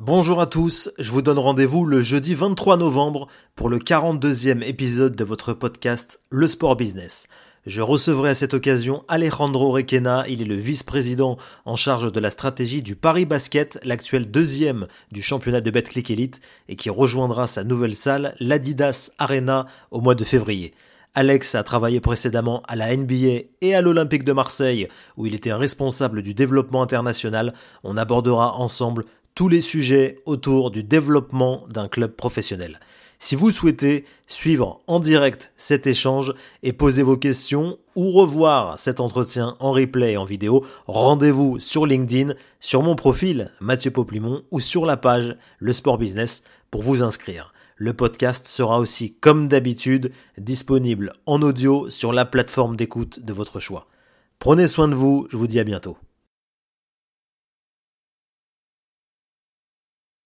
Bonjour à tous, je vous donne rendez-vous le jeudi 23 novembre pour le 42e épisode de votre podcast Le Sport Business. Je recevrai à cette occasion Alejandro Requena, il est le vice-président en charge de la stratégie du Paris Basket, l'actuel deuxième du championnat de Betclic Elite, et qui rejoindra sa nouvelle salle, l'Adidas Arena, au mois de février. Alex a travaillé précédemment à la NBA et à l'Olympique de Marseille, où il était responsable du développement international. On abordera ensemble tous les sujets autour du développement d'un club professionnel. Si vous souhaitez suivre en direct cet échange et poser vos questions ou revoir cet entretien en replay et en vidéo, rendez-vous sur LinkedIn, sur mon profil Mathieu Poplimon ou sur la page Le Sport Business pour vous inscrire. Le podcast sera aussi, comme d'habitude, disponible en audio sur la plateforme d'écoute de votre choix. Prenez soin de vous, je vous dis à bientôt.